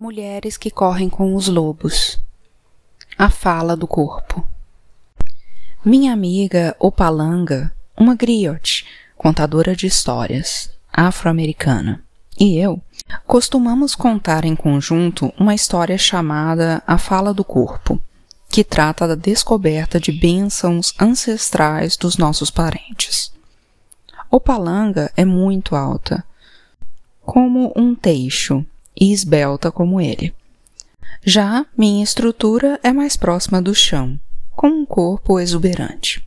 Mulheres que correm com os lobos. A fala do corpo. Minha amiga Opalanga, uma griot, contadora de histórias, afro-americana, e eu costumamos contar em conjunto uma história chamada A Fala do Corpo, que trata da descoberta de bênçãos ancestrais dos nossos parentes. Opalanga é muito alta, como um teixo, e esbelta como ele. Já minha estrutura é mais próxima do chão, com um corpo exuberante.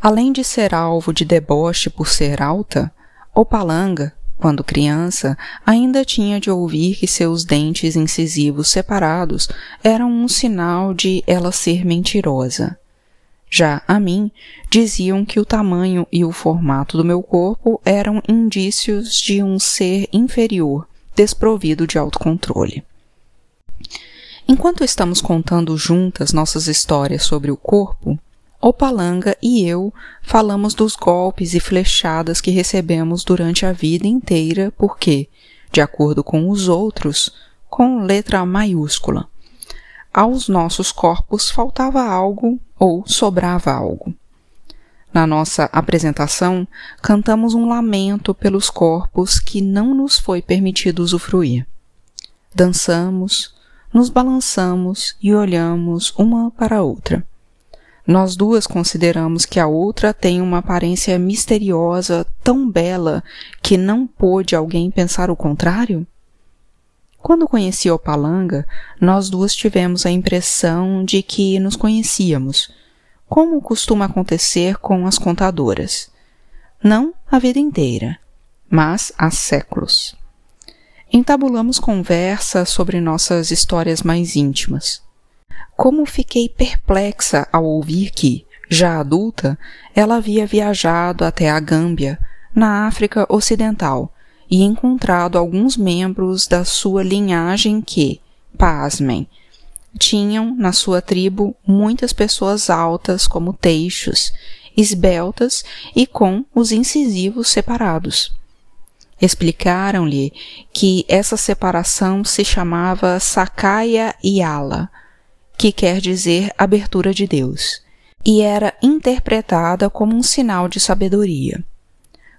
Além de ser alvo de deboche por ser alta, Opalanga, quando criança, ainda tinha de ouvir que seus dentes incisivos separados eram um sinal de ela ser mentirosa. Já a mim, diziam que o tamanho e o formato do meu corpo eram indícios de um ser inferior desprovido de autocontrole. Enquanto estamos contando juntas nossas histórias sobre o corpo, Opalanga e eu falamos dos golpes e flechadas que recebemos durante a vida inteira porque, de acordo com os outros, com letra maiúscula, aos nossos corpos faltava algo ou sobrava algo. Na nossa apresentação, cantamos um lamento pelos corpos que não nos foi permitido usufruir. Dançamos, nos balançamos e olhamos uma para a outra. Nós duas consideramos que a outra tem uma aparência misteriosa tão bela que não pôde alguém pensar o contrário? Quando conheci Opalanga, nós duas tivemos a impressão de que nos conhecíamos como costuma acontecer com as contadoras. Não a vida inteira, mas há séculos. Entabulamos conversa sobre nossas histórias mais íntimas. Como fiquei perplexa ao ouvir que, já adulta, ela havia viajado até a Gâmbia, na África Ocidental, e encontrado alguns membros da sua linhagem que, pasmem, tinham na sua tribo muitas pessoas altas como teixos, esbeltas e com os incisivos separados. Explicaram-lhe que essa separação se chamava Sakaya Yala, que quer dizer abertura de Deus, e era interpretada como um sinal de sabedoria.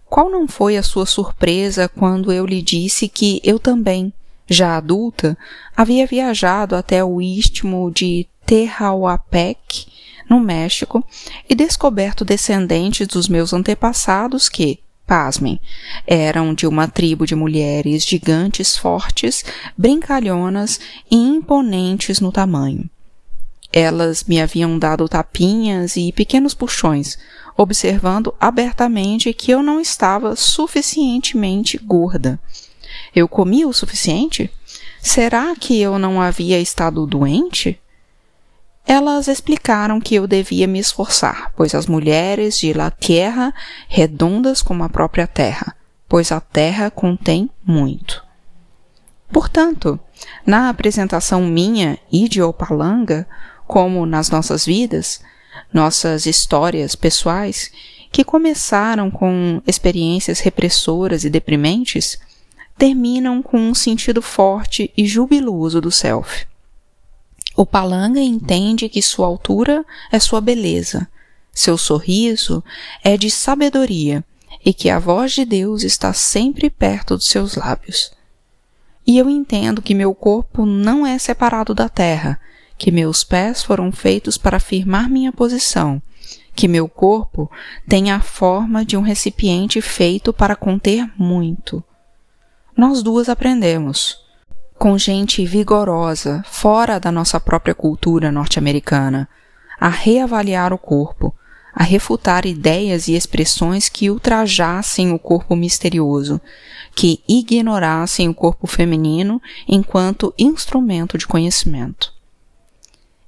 Qual não foi a sua surpresa quando eu lhe disse que eu também, já adulta, havia viajado até o istmo de Tehuantepec, no México, e descoberto descendentes dos meus antepassados que, pasmem, eram de uma tribo de mulheres gigantes fortes, brincalhonas e imponentes no tamanho. Elas me haviam dado tapinhas e pequenos puxões, observando abertamente que eu não estava suficientemente gorda eu comia o suficiente? Será que eu não havia estado doente? Elas explicaram que eu devia me esforçar, pois as mulheres de La Tierra redondas como a própria terra, pois a terra contém muito. Portanto, na apresentação minha e de Opalanga, como nas nossas vidas, nossas histórias pessoais, que começaram com experiências repressoras e deprimentes, terminam com um sentido forte e jubiloso do self. O palanga entende que sua altura é sua beleza, seu sorriso é de sabedoria e que a voz de Deus está sempre perto dos seus lábios. E eu entendo que meu corpo não é separado da terra, que meus pés foram feitos para afirmar minha posição, que meu corpo tem a forma de um recipiente feito para conter muito, nós duas aprendemos. Com gente vigorosa, fora da nossa própria cultura norte-americana, a reavaliar o corpo, a refutar ideias e expressões que ultrajassem o corpo misterioso, que ignorassem o corpo feminino enquanto instrumento de conhecimento.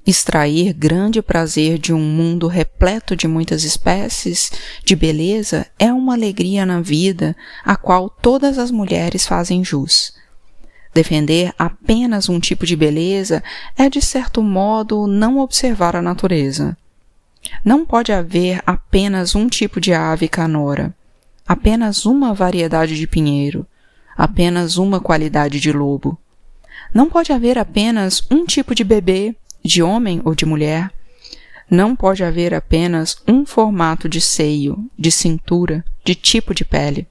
Extrair grande prazer de um mundo repleto de muitas espécies de beleza é uma alegria na vida a qual todas as mulheres fazem jus. Defender apenas um tipo de beleza é, de certo modo, não observar a natureza. Não pode haver apenas um tipo de ave canora, apenas uma variedade de pinheiro, apenas uma qualidade de lobo. Não pode haver apenas um tipo de bebê, de homem ou de mulher. Não pode haver apenas um formato de seio, de cintura, de tipo de pele.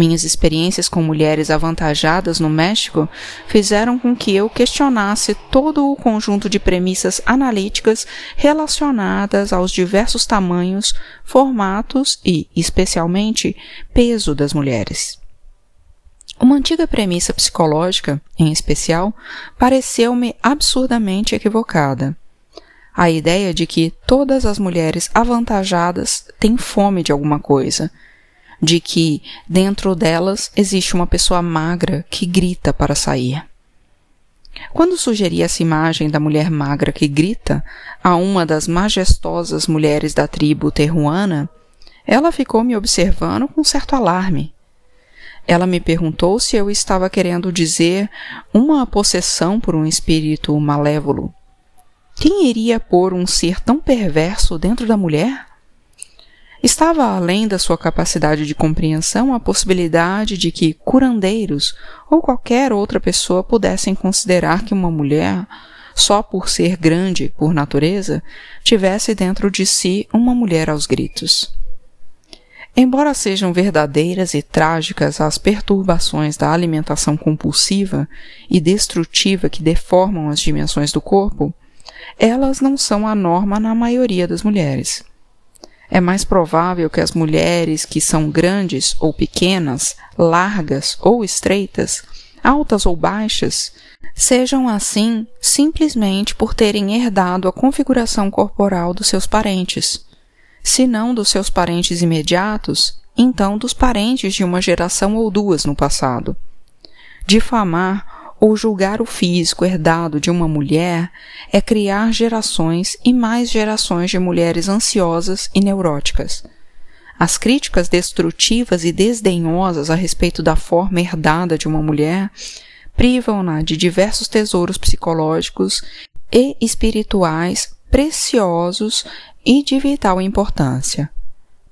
Minhas experiências com mulheres avantajadas no México fizeram com que eu questionasse todo o conjunto de premissas analíticas relacionadas aos diversos tamanhos, formatos e, especialmente, peso das mulheres. Uma antiga premissa psicológica, em especial, pareceu-me absurdamente equivocada. A ideia de que todas as mulheres avantajadas têm fome de alguma coisa de que dentro delas existe uma pessoa magra que grita para sair. Quando sugeri essa imagem da mulher magra que grita a uma das majestosas mulheres da tribo terruana, ela ficou me observando com certo alarme. Ela me perguntou se eu estava querendo dizer uma possessão por um espírito malévolo. Quem iria pôr um ser tão perverso dentro da mulher? Estava além da sua capacidade de compreensão a possibilidade de que curandeiros ou qualquer outra pessoa pudessem considerar que uma mulher, só por ser grande por natureza, tivesse dentro de si uma mulher aos gritos. Embora sejam verdadeiras e trágicas as perturbações da alimentação compulsiva e destrutiva que deformam as dimensões do corpo, elas não são a norma na maioria das mulheres. É mais provável que as mulheres que são grandes ou pequenas, largas ou estreitas, altas ou baixas, sejam assim simplesmente por terem herdado a configuração corporal dos seus parentes. Se não dos seus parentes imediatos, então dos parentes de uma geração ou duas no passado. Difamar ou julgar o físico herdado de uma mulher é criar gerações e mais gerações de mulheres ansiosas e neuróticas. As críticas destrutivas e desdenhosas a respeito da forma herdada de uma mulher privam-na de diversos tesouros psicológicos e espirituais preciosos e de vital importância.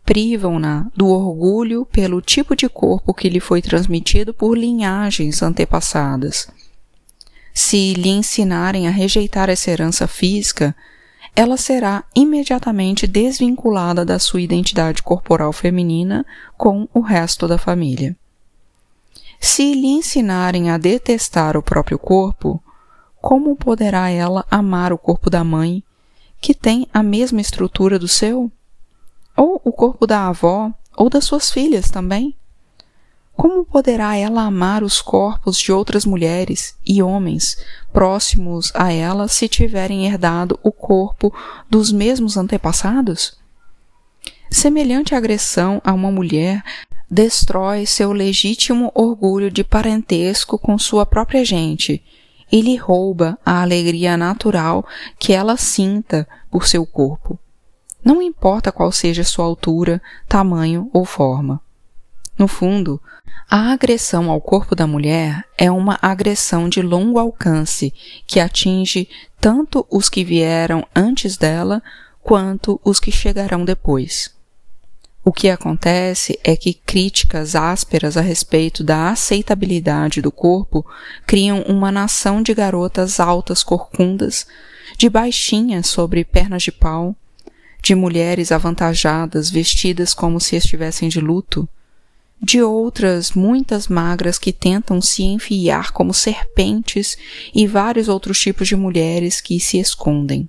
Privam-na do orgulho pelo tipo de corpo que lhe foi transmitido por linhagens antepassadas se lhe ensinarem a rejeitar essa herança física, ela será imediatamente desvinculada da sua identidade corporal feminina com o resto da família. Se lhe ensinarem a detestar o próprio corpo, como poderá ela amar o corpo da mãe, que tem a mesma estrutura do seu? Ou o corpo da avó, ou das suas filhas também? Como poderá ela amar os corpos de outras mulheres e homens próximos a ela se tiverem herdado o corpo dos mesmos antepassados? Semelhante agressão a uma mulher destrói seu legítimo orgulho de parentesco com sua própria gente e lhe rouba a alegria natural que ela sinta por seu corpo. Não importa qual seja sua altura, tamanho ou forma. No fundo, a agressão ao corpo da mulher é uma agressão de longo alcance que atinge tanto os que vieram antes dela quanto os que chegarão depois. O que acontece é que críticas ásperas a respeito da aceitabilidade do corpo criam uma nação de garotas altas corcundas, de baixinhas sobre pernas de pau, de mulheres avantajadas vestidas como se estivessem de luto, de outras muitas magras que tentam se enfiar como serpentes e vários outros tipos de mulheres que se escondem.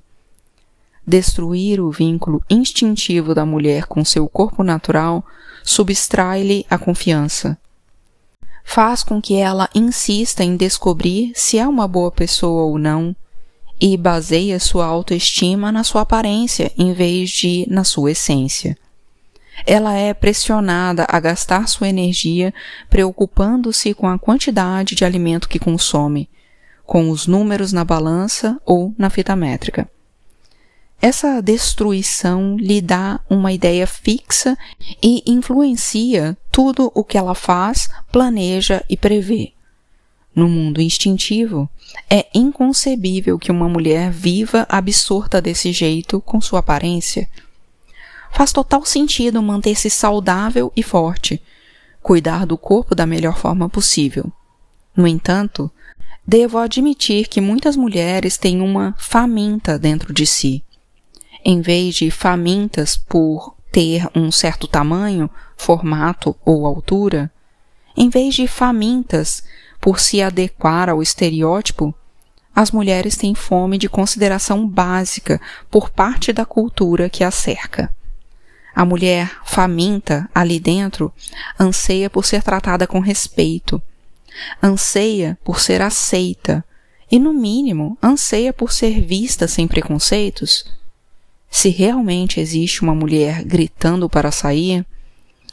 Destruir o vínculo instintivo da mulher com seu corpo natural substrai-lhe a confiança. Faz com que ela insista em descobrir se é uma boa pessoa ou não e baseia sua autoestima na sua aparência em vez de na sua essência ela é pressionada a gastar sua energia preocupando-se com a quantidade de alimento que consome, com os números na balança ou na fita métrica. Essa destruição lhe dá uma ideia fixa e influencia tudo o que ela faz, planeja e prevê. No mundo instintivo, é inconcebível que uma mulher viva absorta desse jeito com sua aparência faz total sentido manter-se saudável e forte, cuidar do corpo da melhor forma possível. No entanto, devo admitir que muitas mulheres têm uma faminta dentro de si. Em vez de famintas por ter um certo tamanho, formato ou altura, em vez de famintas por se adequar ao estereótipo, as mulheres têm fome de consideração básica por parte da cultura que a cerca. A mulher faminta ali dentro anseia por ser tratada com respeito, anseia por ser aceita e, no mínimo, anseia por ser vista sem preconceitos. Se realmente existe uma mulher gritando para sair,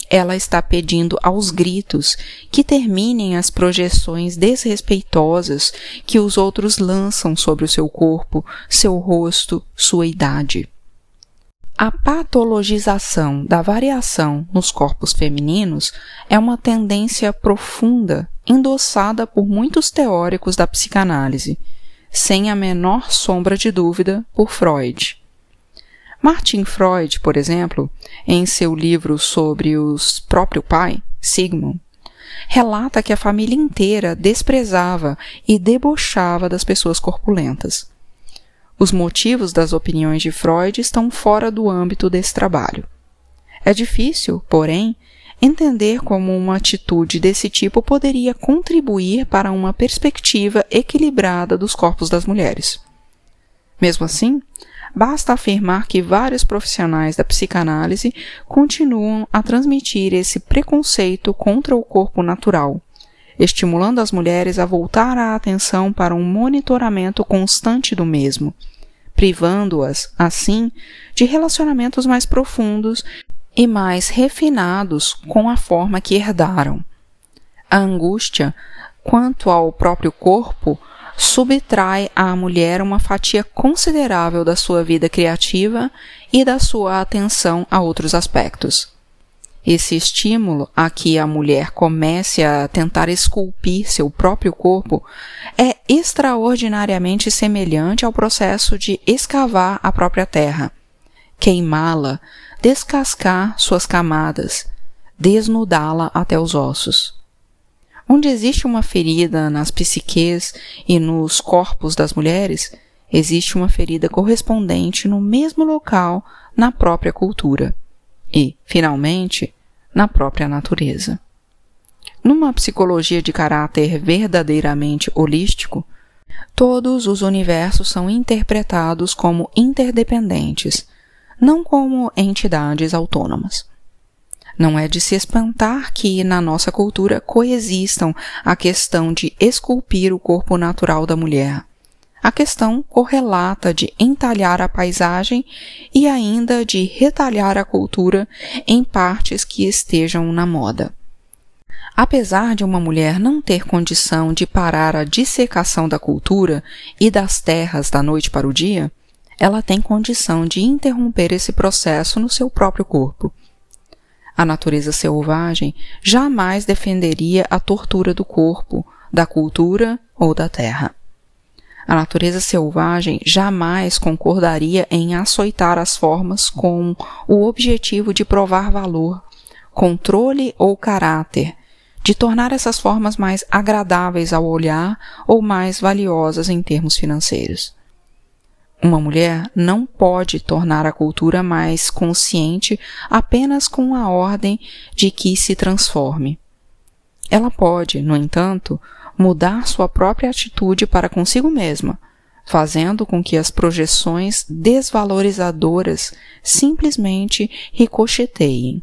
ela está pedindo aos gritos que terminem as projeções desrespeitosas que os outros lançam sobre o seu corpo, seu rosto, sua idade. A patologização da variação nos corpos femininos é uma tendência profunda endossada por muitos teóricos da psicanálise, sem a menor sombra de dúvida por Freud. Martin Freud, por exemplo, em seu livro sobre o próprio pai, Sigmund, relata que a família inteira desprezava e debochava das pessoas corpulentas. Os motivos das opiniões de Freud estão fora do âmbito desse trabalho. É difícil, porém, entender como uma atitude desse tipo poderia contribuir para uma perspectiva equilibrada dos corpos das mulheres. Mesmo assim, basta afirmar que vários profissionais da psicanálise continuam a transmitir esse preconceito contra o corpo natural, estimulando as mulheres a voltar a atenção para um monitoramento constante do mesmo, privando-as, assim, de relacionamentos mais profundos e mais refinados com a forma que herdaram. A angústia quanto ao próprio corpo subtrai à mulher uma fatia considerável da sua vida criativa e da sua atenção a outros aspectos. Esse estímulo a que a mulher comece a tentar esculpir seu próprio corpo é extraordinariamente semelhante ao processo de escavar a própria terra, queimá-la, descascar suas camadas, desnudá-la até os ossos. Onde existe uma ferida nas psiques e nos corpos das mulheres, existe uma ferida correspondente no mesmo local na própria cultura e, finalmente, na própria natureza. Numa psicologia de caráter verdadeiramente holístico, todos os universos são interpretados como interdependentes, não como entidades autônomas. Não é de se espantar que na nossa cultura coexistam a questão de esculpir o corpo natural da mulher, a questão correlata de entalhar a paisagem e ainda de retalhar a cultura em partes que estejam na moda. Apesar de uma mulher não ter condição de parar a dissecação da cultura e das terras da noite para o dia, ela tem condição de interromper esse processo no seu próprio corpo. A natureza selvagem jamais defenderia a tortura do corpo, da cultura ou da terra. A natureza selvagem jamais concordaria em açoitar as formas com o objetivo de provar valor, controle ou caráter, de tornar essas formas mais agradáveis ao olhar ou mais valiosas em termos financeiros. Uma mulher não pode tornar a cultura mais consciente apenas com a ordem de que se transforme. Ela pode, no entanto, mudar sua própria atitude para consigo mesma, fazendo com que as projeções desvalorizadoras simplesmente ricocheteiem.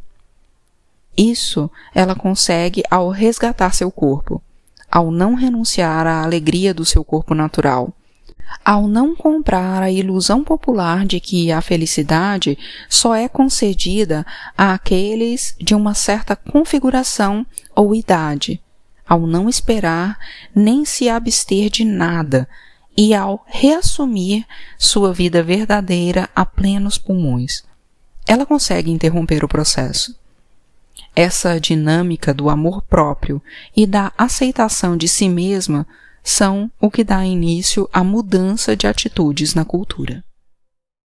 Isso ela consegue ao resgatar seu corpo, ao não renunciar à alegria do seu corpo natural, ao não comprar a ilusão popular de que a felicidade só é concedida àqueles de uma certa configuração ou idade, ao não esperar nem se abster de nada e ao reassumir sua vida verdadeira a plenos pulmões. Ela consegue interromper o processo. Essa dinâmica do amor próprio e da aceitação de si mesma são o que dá início à mudança de atitudes na cultura.